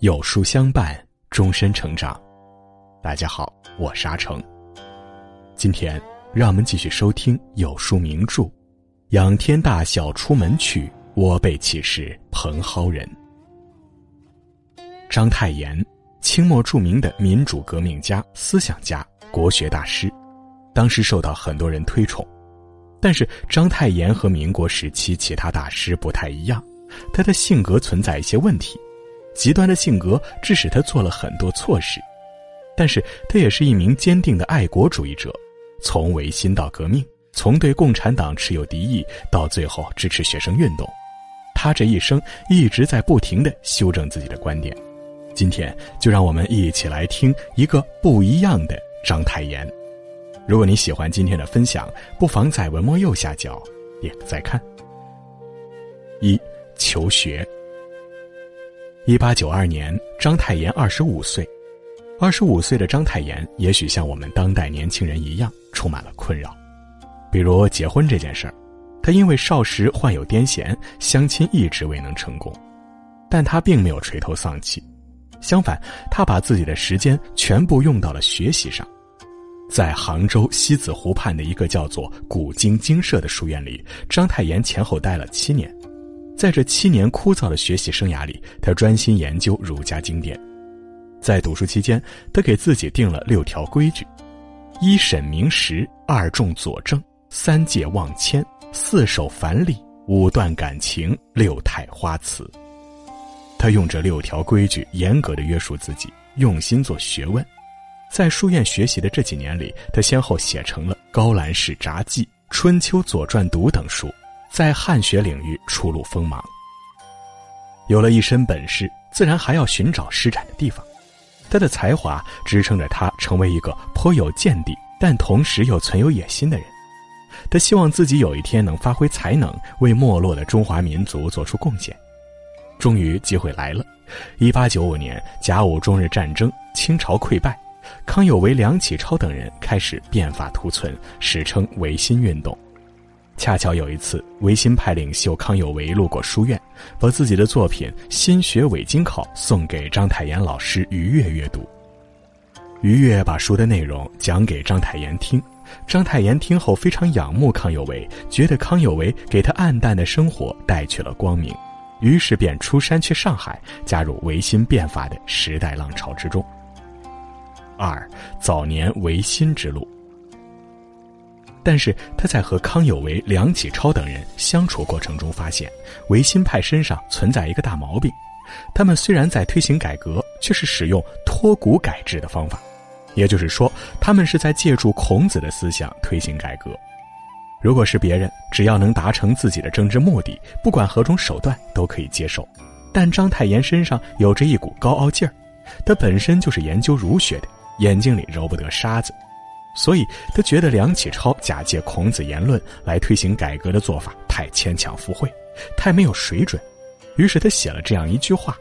有书相伴，终身成长。大家好，我是阿成。今天让我们继续收听有书名著《仰天大笑出门去，我辈岂是蓬蒿人》。章太炎，清末著名的民主革命家、思想家、国学大师，当时受到很多人推崇。但是章太炎和民国时期其他大师不太一样，他的性格存在一些问题。极端的性格致使他做了很多错事，但是他也是一名坚定的爱国主义者，从维新到革命，从对共产党持有敌意到最后支持学生运动，他这一生一直在不停的修正自己的观点。今天就让我们一起来听一个不一样的章太炎。如果你喜欢今天的分享，不妨在文末右下角点个再看。一求学。一八九二年，章太炎二十五岁。二十五岁的章太炎，也许像我们当代年轻人一样，充满了困扰。比如结婚这件事儿，他因为少时患有癫痫，相亲一直未能成功。但他并没有垂头丧气，相反，他把自己的时间全部用到了学习上。在杭州西子湖畔的一个叫做古今精舍的书院里，章太炎前后待了七年。在这七年枯燥的学习生涯里，他专心研究儒家经典。在读书期间，他给自己定了六条规矩：一审明实，二重佐证，三戒忘谦，四守繁礼，五断感情，六态花辞。他用这六条规矩严格的约束自己，用心做学问。在书院学习的这几年里，他先后写成了《高兰氏札记》《春秋左传读》等书。在汉学领域初露锋芒。有了一身本事，自然还要寻找施展的地方。他的才华支撑着他成为一个颇有见地，但同时又存有野心的人。他希望自己有一天能发挥才能，为没落的中华民族做出贡献。终于，机会来了。一八九五年，甲午中日战争，清朝溃败，康有为、梁启超等人开始变法图存，史称维新运动。恰巧有一次，维新派领袖康有为路过书院，把自己的作品《新学伪经考》送给章太炎老师于越阅读。于越把书的内容讲给章太炎听，章太炎听后非常仰慕康有为，觉得康有为给他暗淡的生活带去了光明，于是便出山去上海，加入维新变法的时代浪潮之中。二早年维新之路。但是他在和康有为、梁启超等人相处过程中，发现维新派身上存在一个大毛病：他们虽然在推行改革，却是使用脱骨改制的方法，也就是说，他们是在借助孔子的思想推行改革。如果是别人，只要能达成自己的政治目的，不管何种手段都可以接受。但章太炎身上有着一股高傲劲儿，他本身就是研究儒学的，眼睛里揉不得沙子。所以他觉得梁启超假借孔子言论来推行改革的做法太牵强附会，太没有水准，于是他写了这样一句话：“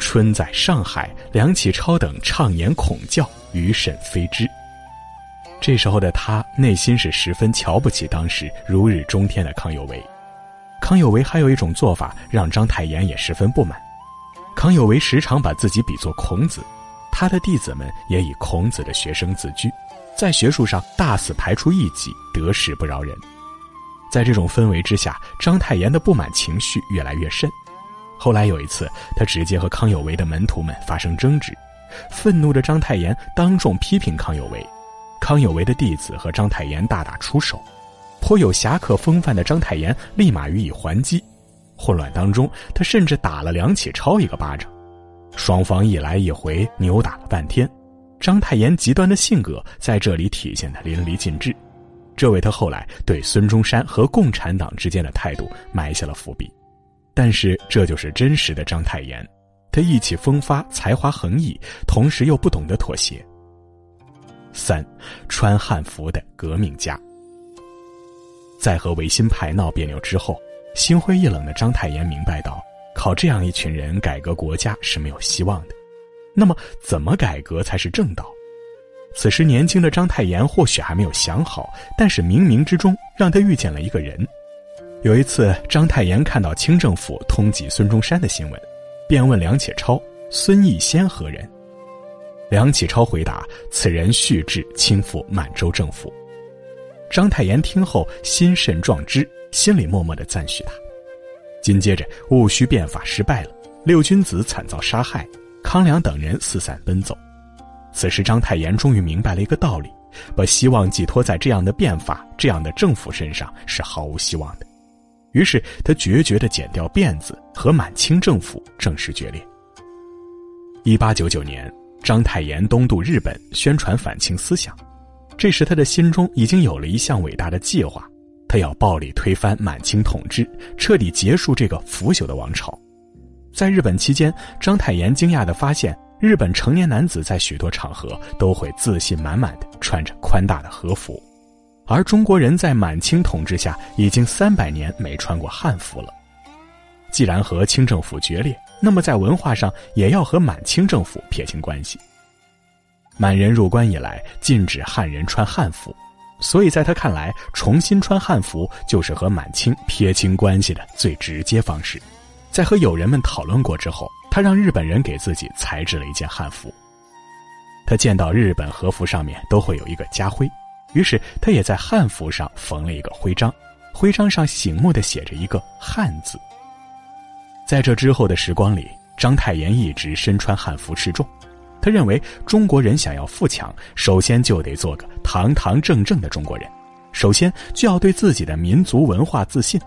春在上海，梁启超等畅言孔教，余甚非之。”这时候的他内心是十分瞧不起当时如日中天的康有为。康有为还有一种做法让章太炎也十分不满：康有为时常把自己比作孔子，他的弟子们也以孔子的学生自居。在学术上大肆排除异己，得势不饶人。在这种氛围之下，章太炎的不满情绪越来越甚。后来有一次，他直接和康有为的门徒们发生争执，愤怒的章太炎当众批评康有为。康有为的弟子和章太炎大打出手，颇有侠客风范的章太炎立马予以还击。混乱当中，他甚至打了梁启超一个巴掌，双方一来一回扭打了半天。章太炎极端的性格在这里体现的淋漓尽致，这为他后来对孙中山和共产党之间的态度埋下了伏笔。但是这就是真实的章太炎，他意气风发，才华横溢，同时又不懂得妥协。三，穿汉服的革命家。在和维新派闹别扭之后，心灰意冷的章太炎明白到，靠这样一群人改革国家是没有希望的。那么，怎么改革才是正道？此时年轻的章太炎或许还没有想好，但是冥冥之中让他遇见了一个人。有一次，章太炎看到清政府通缉孙中山的新闻，便问梁启超：“孙逸仙何人？”梁启超回答：“此人蓄志倾覆满洲政府。”章太炎听后心甚壮之，心里默默的赞许他。紧接着，戊戌变法失败了，六君子惨遭杀害，康梁等人四散奔走。此时，章太炎终于明白了一个道理：把希望寄托在这样的变法、这样的政府身上是毫无希望的。于是，他决绝的剪掉辫子，和满清政府正式决裂。一八九九年，章太炎东渡日本，宣传反清思想。这时，他的心中已经有了一项伟大的计划，他要暴力推翻满清统治，彻底结束这个腐朽的王朝。在日本期间，章太炎惊讶地发现。日本成年男子在许多场合都会自信满满的穿着宽大的和服，而中国人在满清统治下已经三百年没穿过汉服了。既然和清政府决裂，那么在文化上也要和满清政府撇清关系。满人入关以来禁止汉人穿汉服，所以在他看来，重新穿汉服就是和满清撇清关系的最直接方式。在和友人们讨论过之后。他让日本人给自己裁制了一件汉服。他见到日本和服上面都会有一个家徽，于是他也在汉服上缝了一个徽章，徽章上醒目的写着一个“汉”字。在这之后的时光里，章太炎一直身穿汉服示众。他认为中国人想要富强，首先就得做个堂堂正正的中国人，首先就要对自己的民族文化自信。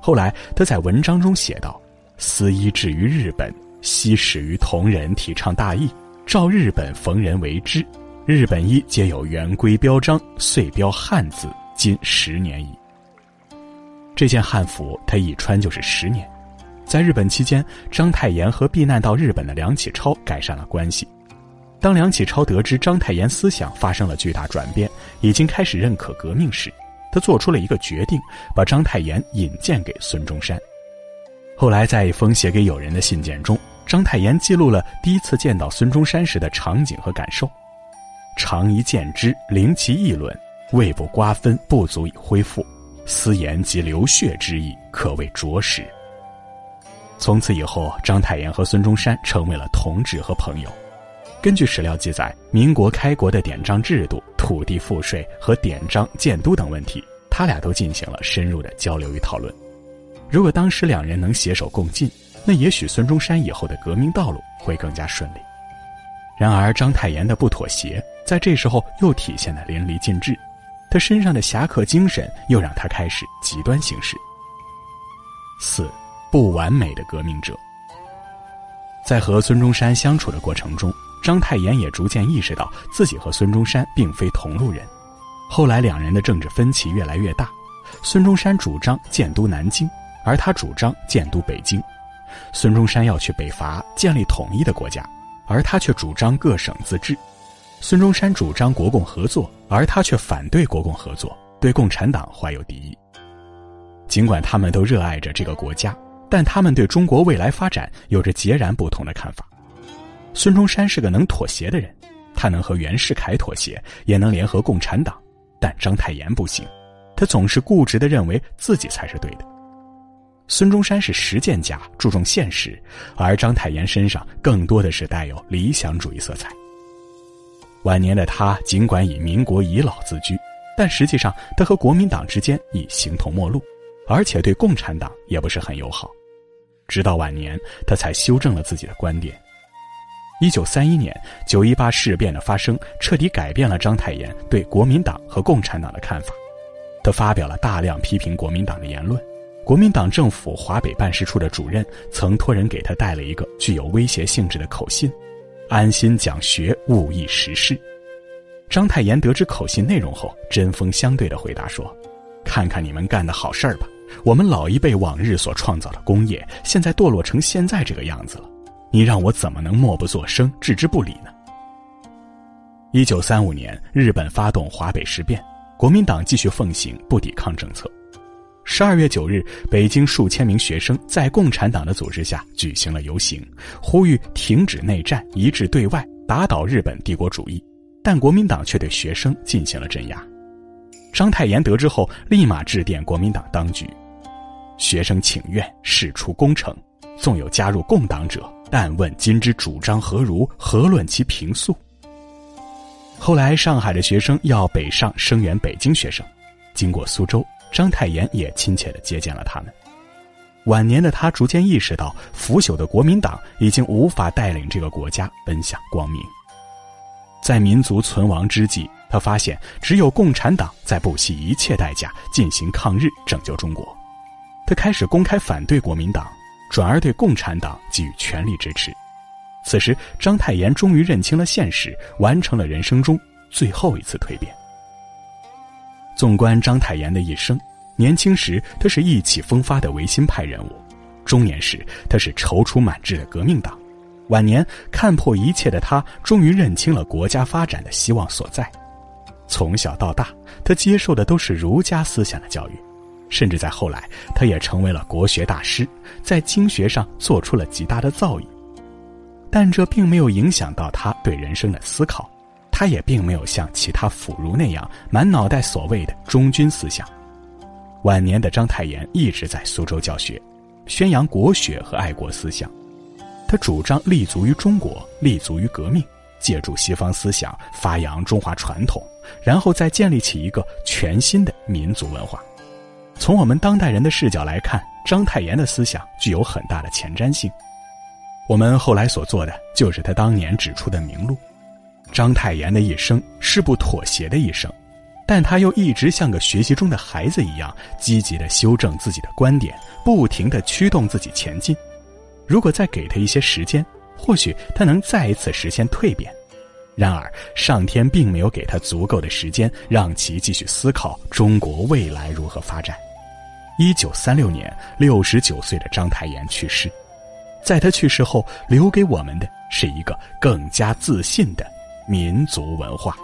后来他在文章中写道。思衣至于日本，昔始于同人提倡大义，照日本逢人为之。日本衣皆有圆规标章，遂标汉字，今十年矣。这件汉服他一穿就是十年。在日本期间，章太炎和避难到日本的梁启超改善了关系。当梁启超得知章太炎思想发生了巨大转变，已经开始认可革命时，他做出了一个决定，把章太炎引荐给孙中山。后来，在一封写给友人的信件中，章太炎记录了第一次见到孙中山时的场景和感受。常一见之，聆其议论，未不瓜分，不足以恢复。私言及流血之意，可谓着实。从此以后，章太炎和孙中山成为了同志和朋友。根据史料记载，民国开国的典章制度、土地赋税和典章建都等问题，他俩都进行了深入的交流与讨论。如果当时两人能携手共进，那也许孙中山以后的革命道路会更加顺利。然而，章太炎的不妥协在这时候又体现得淋漓尽致，他身上的侠客精神又让他开始极端行事。四，不完美的革命者。在和孙中山相处的过程中，章太炎也逐渐意识到自己和孙中山并非同路人。后来，两人的政治分歧越来越大，孙中山主张建都南京。而他主张建都北京，孙中山要去北伐，建立统一的国家，而他却主张各省自治。孙中山主张国共合作，而他却反对国共合作，对共产党怀有敌意。尽管他们都热爱着这个国家，但他们对中国未来发展有着截然不同的看法。孙中山是个能妥协的人，他能和袁世凯妥协，也能联合共产党，但章太炎不行，他总是固执地认为自己才是对的。孙中山是实践家，注重现实，而章太炎身上更多的是带有理想主义色彩。晚年的他尽管以民国遗老自居，但实际上他和国民党之间已形同陌路，而且对共产党也不是很友好。直到晚年，他才修正了自己的观点。一九三一年九一八事变的发生，彻底改变了章太炎对国民党和共产党的看法。他发表了大量批评国民党的言论。国民党政府华北办事处的主任曾托人给他带了一个具有威胁性质的口信：“安心讲学，勿议时事。”章太炎得知口信内容后，针锋相对的回答说：“看看你们干的好事儿吧，我们老一辈往日所创造的工业，现在堕落成现在这个样子了，你让我怎么能默不作声、置之不理呢？”一九三五年，日本发动华北事变，国民党继续奉行不抵抗政策。十二月九日，北京数千名学生在共产党的组织下举行了游行，呼吁停止内战，一致对外，打倒日本帝国主义。但国民党却对学生进行了镇压。章太炎得知后，立马致电国民党当局：“学生请愿，事出功成，纵有加入共党者，但问今之主张何如？何论其平素？”后来，上海的学生要北上声援北京学生，经过苏州，章太炎也亲切的接见了他们。晚年的他逐渐意识到，腐朽的国民党已经无法带领这个国家奔向光明。在民族存亡之际，他发现只有共产党在不惜一切代价进行抗日，拯救中国。他开始公开反对国民党，转而对共产党给予全力支持。此时，章太炎终于认清了现实，完成了人生中最后一次蜕变。纵观章太炎的一生。年轻时，他是意气风发的维新派人物；中年时，他是踌躇满志的革命党；晚年，看破一切的他，终于认清了国家发展的希望所在。从小到大，他接受的都是儒家思想的教育，甚至在后来，他也成为了国学大师，在经学上做出了极大的造诣。但这并没有影响到他对人生的思考，他也并没有像其他腐儒那样满脑袋所谓的忠君思想。晚年的章太炎一直在苏州教学，宣扬国学和爱国思想。他主张立足于中国，立足于革命，借助西方思想发扬中华传统，然后再建立起一个全新的民族文化。从我们当代人的视角来看，章太炎的思想具有很大的前瞻性。我们后来所做的，就是他当年指出的明路。章太炎的一生是不妥协的一生。但他又一直像个学习中的孩子一样，积极的修正自己的观点，不停的驱动自己前进。如果再给他一些时间，或许他能再一次实现蜕变。然而，上天并没有给他足够的时间，让其继续思考中国未来如何发展。一九三六年，六十九岁的章太炎去世，在他去世后，留给我们的是一个更加自信的民族文化。